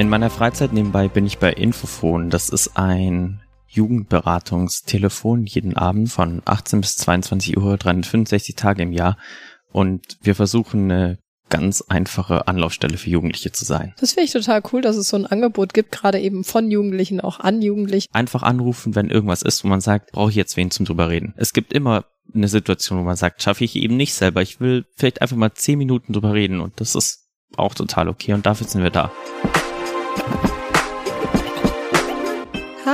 In meiner Freizeit nebenbei bin ich bei Infofon. Das ist ein Jugendberatungstelefon jeden Abend von 18 bis 22 Uhr, 365 Tage im Jahr. Und wir versuchen eine ganz einfache Anlaufstelle für Jugendliche zu sein. Das finde ich total cool, dass es so ein Angebot gibt, gerade eben von Jugendlichen auch an Jugendlichen. Einfach anrufen, wenn irgendwas ist, wo man sagt, brauche ich jetzt wen zum drüber reden. Es gibt immer eine Situation, wo man sagt, schaffe ich eben nicht selber. Ich will vielleicht einfach mal zehn Minuten drüber reden und das ist auch total okay und dafür sind wir da.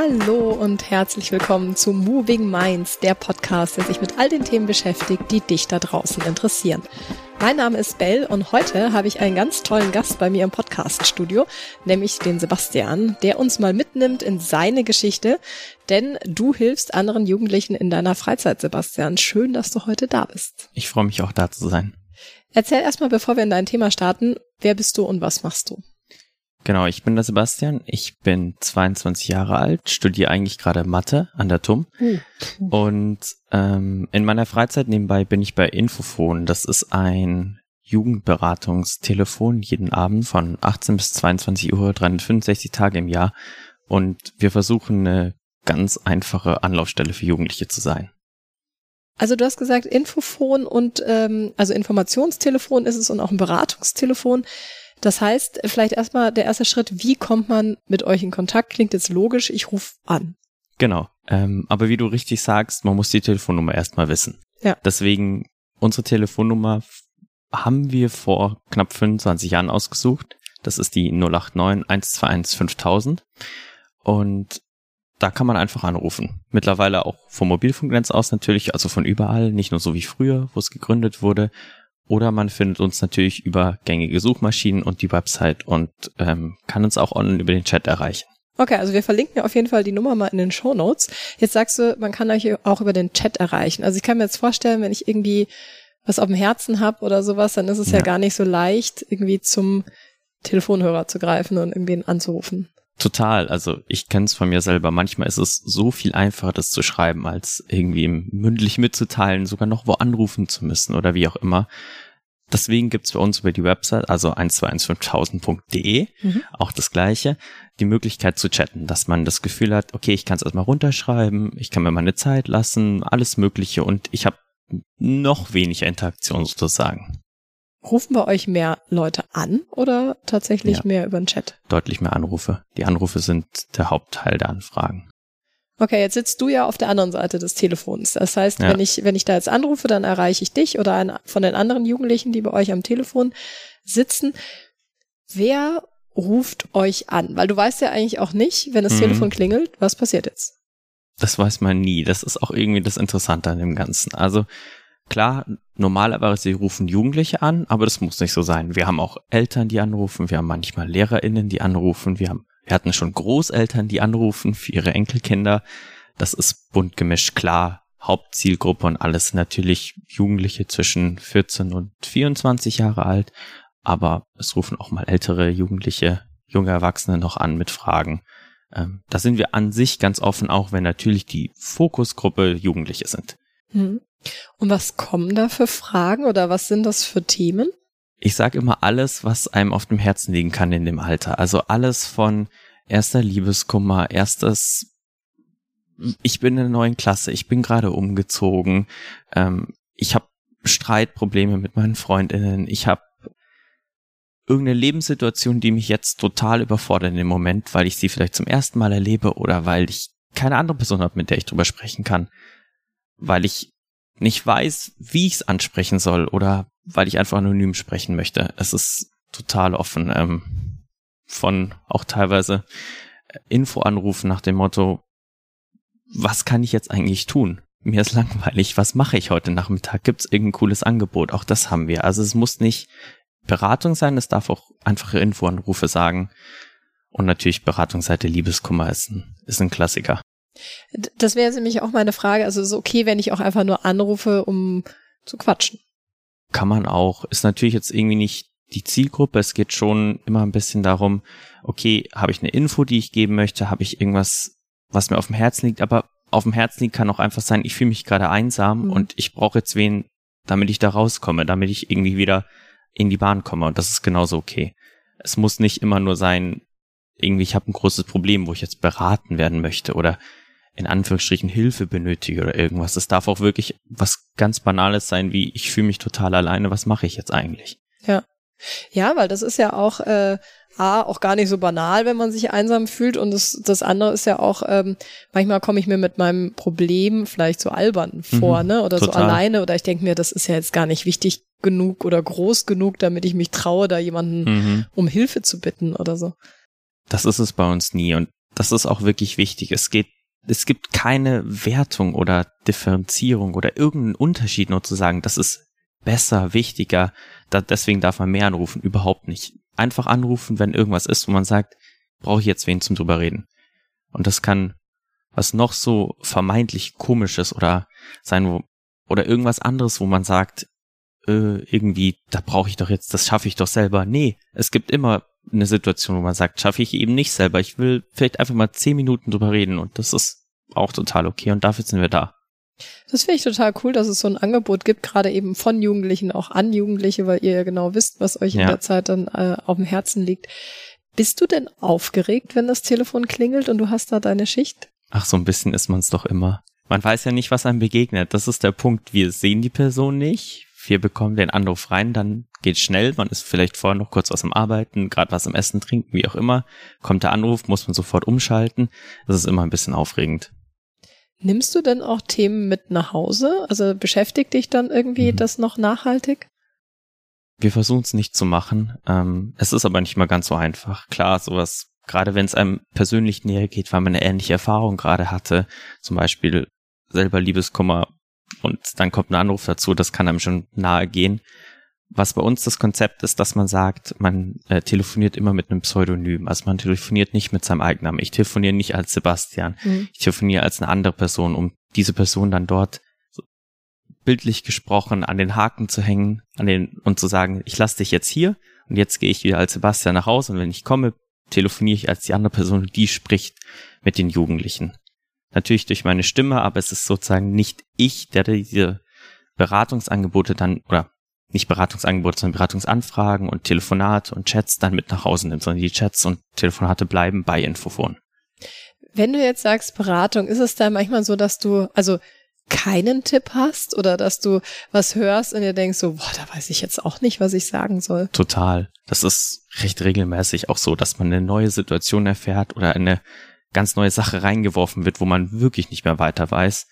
Hallo und herzlich willkommen zu Moving Minds, der Podcast, der sich mit all den Themen beschäftigt, die dich da draußen interessieren. Mein Name ist Bell und heute habe ich einen ganz tollen Gast bei mir im Podcaststudio, nämlich den Sebastian, der uns mal mitnimmt in seine Geschichte, denn du hilfst anderen Jugendlichen in deiner Freizeit, Sebastian. Schön, dass du heute da bist. Ich freue mich auch da zu sein. Erzähl erstmal, bevor wir in dein Thema starten, wer bist du und was machst du? Genau, ich bin der Sebastian. Ich bin 22 Jahre alt, studiere eigentlich gerade Mathe an der TUM. Mhm. Und ähm, in meiner Freizeit nebenbei bin ich bei Infofon. Das ist ein Jugendberatungstelefon jeden Abend von 18 bis 22 Uhr, 365 Tage im Jahr. Und wir versuchen eine ganz einfache Anlaufstelle für Jugendliche zu sein. Also du hast gesagt Infofon und ähm, also Informationstelefon ist es und auch ein Beratungstelefon. Das heißt, vielleicht erstmal der erste Schritt, wie kommt man mit euch in Kontakt? Klingt jetzt logisch, ich rufe an. Genau. Ähm, aber wie du richtig sagst, man muss die Telefonnummer erstmal wissen. Ja. Deswegen, unsere Telefonnummer haben wir vor knapp 25 Jahren ausgesucht. Das ist die 089 121 5000. Und da kann man einfach anrufen. Mittlerweile auch vom Mobilfunknetz aus natürlich, also von überall, nicht nur so wie früher, wo es gegründet wurde, oder man findet uns natürlich über gängige Suchmaschinen und die Website und ähm, kann uns auch online über den Chat erreichen. Okay, also wir verlinken ja auf jeden Fall die Nummer mal in den Show Notes. Jetzt sagst du, man kann euch auch über den Chat erreichen. Also ich kann mir jetzt vorstellen, wenn ich irgendwie was auf dem Herzen habe oder sowas, dann ist es ja. ja gar nicht so leicht, irgendwie zum Telefonhörer zu greifen und irgendwen anzurufen. Total. Also ich kenne es von mir selber. Manchmal ist es so viel einfacher, das zu schreiben, als irgendwie mündlich mitzuteilen, sogar noch wo anrufen zu müssen oder wie auch immer. Deswegen gibt's bei uns über die Website, also 1215.000.de, mhm. auch das gleiche, die Möglichkeit zu chatten, dass man das Gefühl hat, okay, ich kann es erstmal runterschreiben, ich kann mir meine Zeit lassen, alles Mögliche und ich habe noch weniger Interaktion sozusagen. Rufen bei euch mehr Leute an oder tatsächlich ja, mehr über den Chat? Deutlich mehr Anrufe. Die Anrufe sind der Hauptteil der Anfragen. Okay, jetzt sitzt du ja auf der anderen Seite des Telefons. Das heißt, ja. wenn ich, wenn ich da jetzt anrufe, dann erreiche ich dich oder einen von den anderen Jugendlichen, die bei euch am Telefon sitzen. Wer ruft euch an? Weil du weißt ja eigentlich auch nicht, wenn das mhm. Telefon klingelt, was passiert jetzt? Das weiß man nie. Das ist auch irgendwie das Interessante an dem Ganzen. Also Klar, normalerweise rufen Jugendliche an, aber das muss nicht so sein. Wir haben auch Eltern, die anrufen, wir haben manchmal LehrerInnen, die anrufen, wir haben, wir hatten schon Großeltern, die anrufen für ihre Enkelkinder. Das ist bunt gemischt, klar. Hauptzielgruppe und alles natürlich Jugendliche zwischen 14 und 24 Jahre alt, aber es rufen auch mal ältere Jugendliche, junge Erwachsene noch an mit Fragen. Ähm, da sind wir an sich ganz offen, auch wenn natürlich die Fokusgruppe Jugendliche sind. Hm. Und was kommen da für Fragen oder was sind das für Themen? Ich sage immer alles, was einem auf dem Herzen liegen kann in dem Alter. Also alles von erster Liebeskummer, erstes ich bin in der neuen Klasse, ich bin gerade umgezogen, ähm, ich habe Streitprobleme mit meinen Freundinnen, ich habe irgendeine Lebenssituation, die mich jetzt total überfordert in dem Moment, weil ich sie vielleicht zum ersten Mal erlebe oder weil ich keine andere Person habe, mit der ich drüber sprechen kann, weil ich nicht weiß, wie ich es ansprechen soll oder weil ich einfach anonym sprechen möchte. Es ist total offen. Ähm, von auch teilweise Infoanrufen nach dem Motto, was kann ich jetzt eigentlich tun? Mir ist langweilig, was mache ich heute Nachmittag? Gibt es irgendein cooles Angebot? Auch das haben wir. Also es muss nicht Beratung sein, es darf auch einfache Infoanrufe sagen. Und natürlich Beratungsseite Liebeskummer ist ein, ist ein Klassiker. Das wäre nämlich auch meine Frage. Also es ist okay, wenn ich auch einfach nur anrufe, um zu quatschen. Kann man auch. Ist natürlich jetzt irgendwie nicht die Zielgruppe. Es geht schon immer ein bisschen darum, okay, habe ich eine Info, die ich geben möchte? Habe ich irgendwas, was mir auf dem Herzen liegt? Aber auf dem Herzen liegt kann auch einfach sein, ich fühle mich gerade einsam mhm. und ich brauche jetzt wen, damit ich da rauskomme, damit ich irgendwie wieder in die Bahn komme. Und das ist genauso okay. Es muss nicht immer nur sein, irgendwie, ich habe ein großes Problem, wo ich jetzt beraten werden möchte oder in Anführungsstrichen Hilfe benötige oder irgendwas. Es darf auch wirklich was ganz Banales sein, wie ich fühle mich total alleine, was mache ich jetzt eigentlich? Ja. Ja, weil das ist ja auch äh, A, auch gar nicht so banal, wenn man sich einsam fühlt. Und das, das andere ist ja auch, ähm, manchmal komme ich mir mit meinem Problem vielleicht so albern vor, mhm, ne? Oder total. so alleine. Oder ich denke mir, das ist ja jetzt gar nicht wichtig genug oder groß genug, damit ich mich traue, da jemanden mhm. um Hilfe zu bitten oder so. Das ist es bei uns nie. Und das ist auch wirklich wichtig. Es geht es gibt keine Wertung oder Differenzierung oder irgendeinen Unterschied nur zu sagen, das ist besser, wichtiger, da, deswegen darf man mehr anrufen, überhaupt nicht. Einfach anrufen, wenn irgendwas ist, wo man sagt, brauche ich jetzt wen zum drüber reden. Und das kann was noch so vermeintlich komisches oder sein, wo, oder irgendwas anderes, wo man sagt, äh, irgendwie, da brauche ich doch jetzt, das schaffe ich doch selber. Nee, es gibt immer eine Situation, wo man sagt, schaffe ich eben nicht selber. Ich will vielleicht einfach mal zehn Minuten drüber reden und das ist auch total okay und dafür sind wir da. Das finde ich total cool, dass es so ein Angebot gibt, gerade eben von Jugendlichen auch an Jugendliche, weil ihr ja genau wisst, was euch ja. in der Zeit dann äh, auf dem Herzen liegt. Bist du denn aufgeregt, wenn das Telefon klingelt und du hast da deine Schicht? Ach, so ein bisschen ist man es doch immer. Man weiß ja nicht, was einem begegnet. Das ist der Punkt. Wir sehen die Person nicht. Wir bekommen den Anruf rein, dann geht schnell. Man ist vielleicht vorher noch kurz was am Arbeiten, gerade was am Essen, Trinken, wie auch immer. Kommt der Anruf, muss man sofort umschalten. Das ist immer ein bisschen aufregend. Nimmst du denn auch Themen mit nach Hause? Also beschäftigt dich dann irgendwie mhm. das noch nachhaltig? Wir versuchen es nicht zu machen. Ähm, es ist aber nicht mal ganz so einfach. Klar, sowas, gerade wenn es einem persönlich näher geht, weil man eine ähnliche Erfahrung gerade hatte, zum Beispiel selber Liebeskummer und dann kommt ein Anruf dazu, das kann einem schon nahe gehen was bei uns das Konzept ist, dass man sagt, man äh, telefoniert immer mit einem Pseudonym. Also man telefoniert nicht mit seinem Eigennamen. Ich telefoniere nicht als Sebastian. Mhm. Ich telefoniere als eine andere Person, um diese Person dann dort so bildlich gesprochen an den Haken zu hängen, an den und zu sagen, ich lasse dich jetzt hier und jetzt gehe ich wieder als Sebastian nach Hause und wenn ich komme, telefoniere ich als die andere Person, die spricht mit den Jugendlichen. Natürlich durch meine Stimme, aber es ist sozusagen nicht ich, der diese Beratungsangebote dann oder nicht Beratungsangebote, sondern Beratungsanfragen und Telefonate und Chats dann mit nach Hause nimmt, sondern die Chats und Telefonate bleiben bei Infofon. Wenn du jetzt sagst Beratung, ist es da manchmal so, dass du, also keinen Tipp hast oder dass du was hörst und dir denkst so, boah, da weiß ich jetzt auch nicht, was ich sagen soll. Total. Das ist recht regelmäßig auch so, dass man eine neue Situation erfährt oder eine ganz neue Sache reingeworfen wird, wo man wirklich nicht mehr weiter weiß.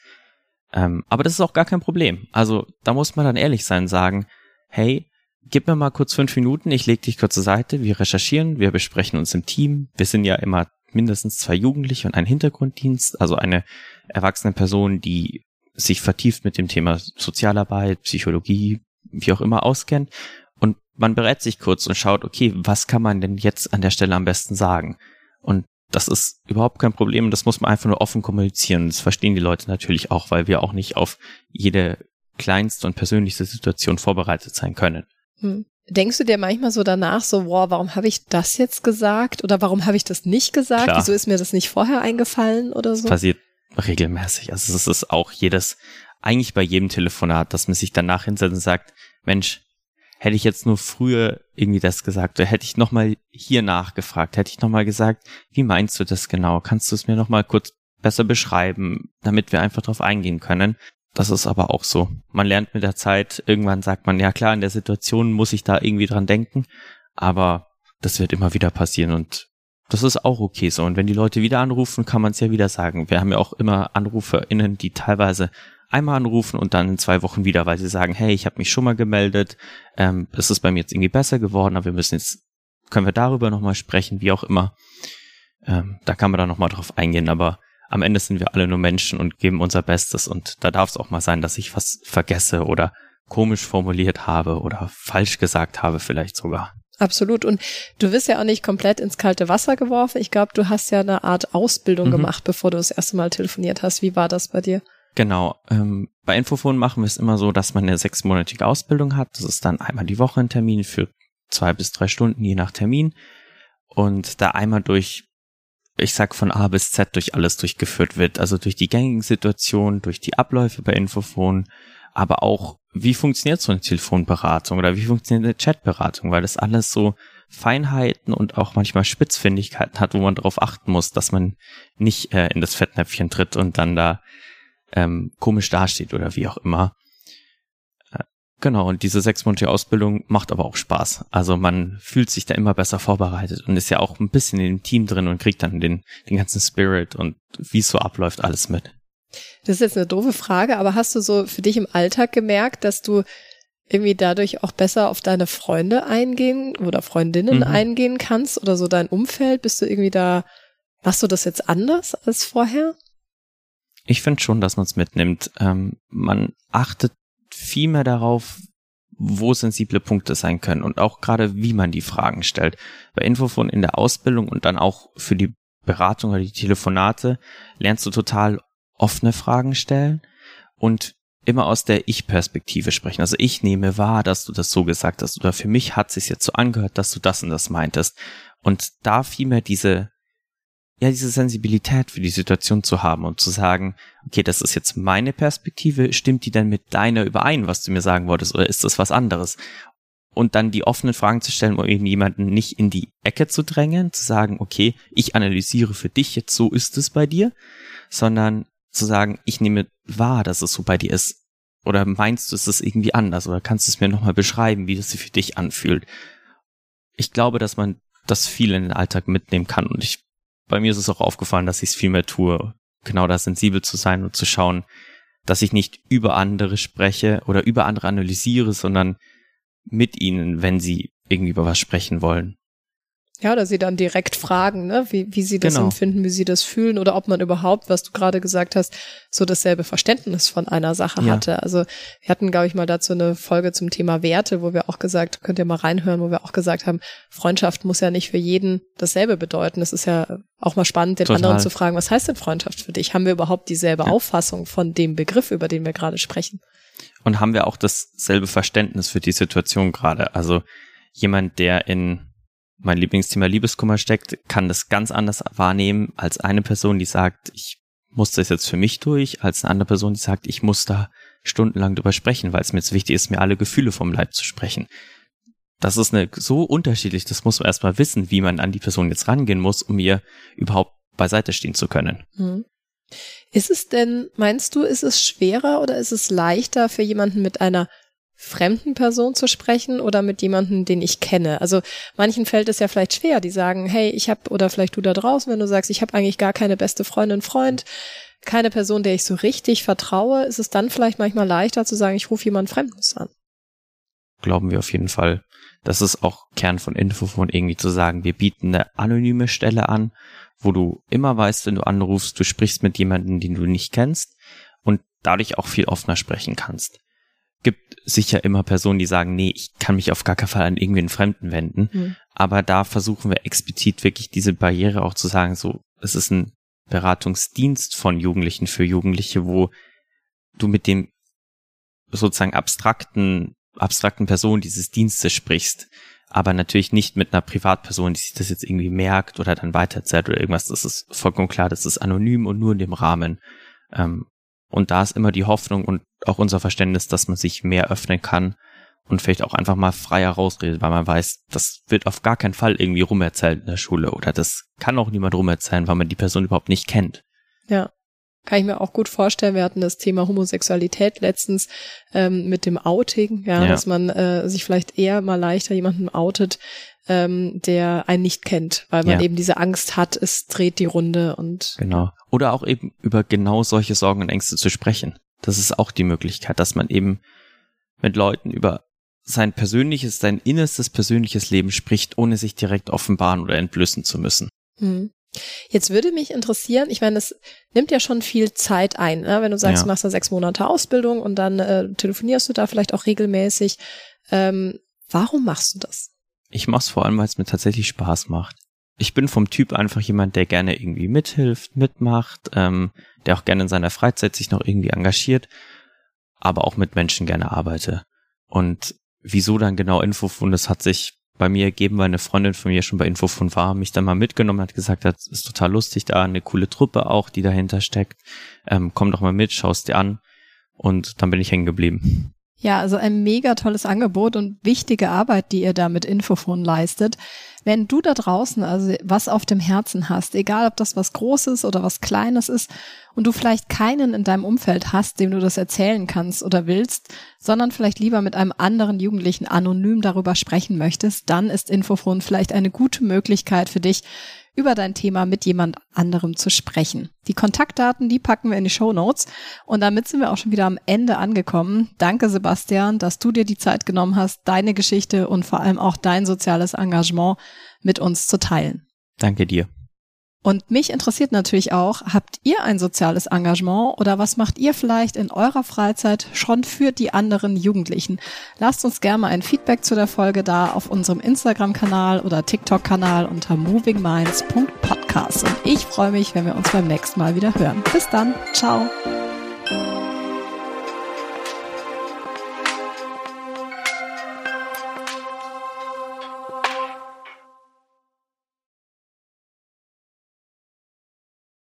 Ähm, aber das ist auch gar kein Problem. Also da muss man dann ehrlich sein, sagen, hey, gib mir mal kurz fünf Minuten, ich leg dich kurz zur Seite, wir recherchieren, wir besprechen uns im Team. Wir sind ja immer mindestens zwei Jugendliche und ein Hintergrunddienst, also eine erwachsene Person, die sich vertieft mit dem Thema Sozialarbeit, Psychologie, wie auch immer auskennt. Und man berät sich kurz und schaut, okay, was kann man denn jetzt an der Stelle am besten sagen? Und das ist überhaupt kein Problem. Das muss man einfach nur offen kommunizieren. Das verstehen die Leute natürlich auch, weil wir auch nicht auf jede kleinste und persönlichste Situation vorbereitet sein können. Hm. Denkst du dir manchmal so danach so, wow, warum habe ich das jetzt gesagt oder warum habe ich das nicht gesagt? Klar. Wieso ist mir das nicht vorher eingefallen oder so? Passiert regelmäßig. Also es ist auch jedes, eigentlich bei jedem Telefonat, dass man sich danach hinsetzt und sagt, Mensch, hätte ich jetzt nur früher irgendwie das gesagt oder hätte ich nochmal hier nachgefragt, hätte ich nochmal gesagt, wie meinst du das genau? Kannst du es mir nochmal kurz besser beschreiben, damit wir einfach drauf eingehen können? Das ist aber auch so. Man lernt mit der Zeit, irgendwann sagt man, ja klar, in der Situation muss ich da irgendwie dran denken, aber das wird immer wieder passieren und das ist auch okay so. Und wenn die Leute wieder anrufen, kann man es ja wieder sagen. Wir haben ja auch immer AnruferInnen, die teilweise einmal anrufen und dann in zwei Wochen wieder, weil sie sagen, hey, ich habe mich schon mal gemeldet, ähm, es ist bei mir jetzt irgendwie besser geworden, aber wir müssen jetzt, können wir darüber nochmal sprechen, wie auch immer. Ähm, da kann man dann nochmal drauf eingehen, aber am Ende sind wir alle nur Menschen und geben unser Bestes und da darf es auch mal sein, dass ich was vergesse oder komisch formuliert habe oder falsch gesagt habe vielleicht sogar. Absolut. Und du wirst ja auch nicht komplett ins kalte Wasser geworfen. Ich glaube, du hast ja eine Art Ausbildung mhm. gemacht, bevor du das erste Mal telefoniert hast. Wie war das bei dir? Genau. Ähm, bei Infofon machen wir es immer so, dass man eine sechsmonatige Ausbildung hat. Das ist dann einmal die Woche ein Termin für zwei bis drei Stunden, je nach Termin. Und da einmal durch ich sag von A bis Z durch alles durchgeführt wird. Also durch die gängigen Situationen, durch die Abläufe bei Infofon, aber auch wie funktioniert so eine Telefonberatung oder wie funktioniert eine Chatberatung, weil das alles so Feinheiten und auch manchmal Spitzfindigkeiten hat, wo man darauf achten muss, dass man nicht äh, in das Fettnäpfchen tritt und dann da ähm, komisch dasteht oder wie auch immer. Genau, und diese sechsmonatige Ausbildung macht aber auch Spaß. Also man fühlt sich da immer besser vorbereitet und ist ja auch ein bisschen in dem Team drin und kriegt dann den, den ganzen Spirit und wie es so abläuft, alles mit. Das ist jetzt eine doofe Frage, aber hast du so für dich im Alltag gemerkt, dass du irgendwie dadurch auch besser auf deine Freunde eingehen oder Freundinnen mhm. eingehen kannst oder so dein Umfeld? Bist du irgendwie da, machst du das jetzt anders als vorher? Ich finde schon, dass man es mitnimmt. Ähm, man achtet viel mehr darauf, wo sensible Punkte sein können und auch gerade, wie man die Fragen stellt. Bei Infofon in der Ausbildung und dann auch für die Beratung oder die Telefonate lernst du total offene Fragen stellen und immer aus der Ich-Perspektive sprechen. Also ich nehme wahr, dass du das so gesagt hast oder für mich hat es sich jetzt so angehört, dass du das und das meintest. Und da vielmehr diese, ja, diese Sensibilität für die Situation zu haben und zu sagen, okay, das ist jetzt meine Perspektive, stimmt die denn mit deiner überein, was du mir sagen wolltest, oder ist das was anderes? Und dann die offenen Fragen zu stellen, um eben jemanden nicht in die Ecke zu drängen, zu sagen, okay, ich analysiere für dich jetzt, so ist es bei dir, sondern zu sagen, ich nehme wahr, dass es so bei dir ist. Oder meinst du, es ist irgendwie anders? Oder kannst du es mir nochmal beschreiben, wie das sich für dich anfühlt? Ich glaube, dass man das viel in den Alltag mitnehmen kann. Und ich, bei mir ist es auch aufgefallen, dass ich es viel mehr tue, genau da sensibel zu sein und zu schauen, dass ich nicht über andere spreche oder über andere analysiere, sondern mit ihnen, wenn sie irgendwie über was sprechen wollen. Ja, oder sie dann direkt fragen, ne, wie, wie sie das genau. empfinden, wie sie das fühlen oder ob man überhaupt, was du gerade gesagt hast, so dasselbe Verständnis von einer Sache ja. hatte. Also wir hatten, glaube ich, mal dazu eine Folge zum Thema Werte, wo wir auch gesagt, könnt ihr mal reinhören, wo wir auch gesagt haben, Freundschaft muss ja nicht für jeden dasselbe bedeuten. Es ist ja auch mal spannend, den Total. anderen zu fragen, was heißt denn Freundschaft für dich? Haben wir überhaupt dieselbe ja. Auffassung von dem Begriff, über den wir gerade sprechen? Und haben wir auch dasselbe Verständnis für die Situation gerade? Also jemand, der in mein Lieblingsthema Liebeskummer steckt, kann das ganz anders wahrnehmen als eine Person, die sagt, ich muss das jetzt für mich durch, als eine andere Person, die sagt, ich muss da stundenlang drüber sprechen, weil es mir jetzt wichtig ist, mir alle Gefühle vom Leib zu sprechen. Das ist eine, so unterschiedlich, das muss man erstmal wissen, wie man an die Person jetzt rangehen muss, um ihr überhaupt beiseite stehen zu können. Hm. Ist es denn, meinst du, ist es schwerer oder ist es leichter für jemanden mit einer fremden Person zu sprechen oder mit jemandem, den ich kenne. Also manchen fällt es ja vielleicht schwer, die sagen, hey, ich habe oder vielleicht du da draußen, wenn du sagst, ich habe eigentlich gar keine beste Freundin, Freund, keine Person, der ich so richtig vertraue, ist es dann vielleicht manchmal leichter zu sagen, ich rufe jemand Fremdes an. Glauben wir auf jeden Fall. Das ist auch Kern von Infofon irgendwie zu sagen, wir bieten eine anonyme Stelle an, wo du immer weißt, wenn du anrufst, du sprichst mit jemandem, den du nicht kennst und dadurch auch viel offener sprechen kannst gibt sicher immer Personen, die sagen, nee, ich kann mich auf gar keinen Fall an irgendwen Fremden wenden. Mhm. Aber da versuchen wir explizit wirklich diese Barriere auch zu sagen, so, es ist ein Beratungsdienst von Jugendlichen für Jugendliche, wo du mit dem sozusagen abstrakten, abstrakten Person dieses Dienstes sprichst, aber natürlich nicht mit einer Privatperson, die sich das jetzt irgendwie merkt oder dann weiterzählt oder irgendwas. Das ist vollkommen klar, das ist anonym und nur in dem Rahmen. Ähm, und da ist immer die Hoffnung und auch unser Verständnis, dass man sich mehr öffnen kann und vielleicht auch einfach mal freier rausredet, weil man weiß, das wird auf gar keinen Fall irgendwie rumerzählt in der Schule oder das kann auch niemand rumerzählen, weil man die Person überhaupt nicht kennt. Ja. Kann ich mir auch gut vorstellen. Wir hatten das Thema Homosexualität letztens ähm, mit dem Outing, ja, ja. dass man äh, sich vielleicht eher mal leichter jemanden outet, ähm, der einen nicht kennt, weil man ja. eben diese Angst hat, es dreht die Runde und. Genau. Oder auch eben über genau solche Sorgen und Ängste zu sprechen. Das ist auch die Möglichkeit, dass man eben mit Leuten über sein persönliches, sein innerstes persönliches Leben spricht, ohne sich direkt offenbaren oder entblößen zu müssen. Hm. Jetzt würde mich interessieren, ich meine, es nimmt ja schon viel Zeit ein, ne? wenn du sagst, ja. du machst da sechs Monate Ausbildung und dann äh, telefonierst du da vielleicht auch regelmäßig. Ähm, warum machst du das? Ich mach's vor allem, weil es mir tatsächlich Spaß macht. Ich bin vom Typ einfach jemand, der gerne irgendwie mithilft, mitmacht, ähm, der auch gerne in seiner Freizeit sich noch irgendwie engagiert, aber auch mit Menschen gerne arbeite. Und wieso dann genau Infofund, das hat sich bei mir ergeben, weil eine Freundin von mir schon bei Infofund war, mich dann mal mitgenommen hat, gesagt hat, ist total lustig da, eine coole Truppe auch, die dahinter steckt. Ähm, komm doch mal mit, schaust dir an. Und dann bin ich hängen geblieben. Ja, also ein mega tolles Angebot und wichtige Arbeit, die ihr da mit Infofon leistet. Wenn du da draußen also was auf dem Herzen hast, egal ob das was Großes oder was Kleines ist und du vielleicht keinen in deinem Umfeld hast, dem du das erzählen kannst oder willst, sondern vielleicht lieber mit einem anderen Jugendlichen anonym darüber sprechen möchtest, dann ist Infofon vielleicht eine gute Möglichkeit für dich, über dein Thema mit jemand anderem zu sprechen. Die Kontaktdaten, die packen wir in die Show Notes. Und damit sind wir auch schon wieder am Ende angekommen. Danke, Sebastian, dass du dir die Zeit genommen hast, deine Geschichte und vor allem auch dein soziales Engagement mit uns zu teilen. Danke dir. Und mich interessiert natürlich auch, habt ihr ein soziales Engagement oder was macht ihr vielleicht in eurer Freizeit schon für die anderen Jugendlichen? Lasst uns gerne mal ein Feedback zu der Folge da auf unserem Instagram-Kanal oder TikTok-Kanal unter movingminds.podcast. Und ich freue mich, wenn wir uns beim nächsten Mal wieder hören. Bis dann. Ciao.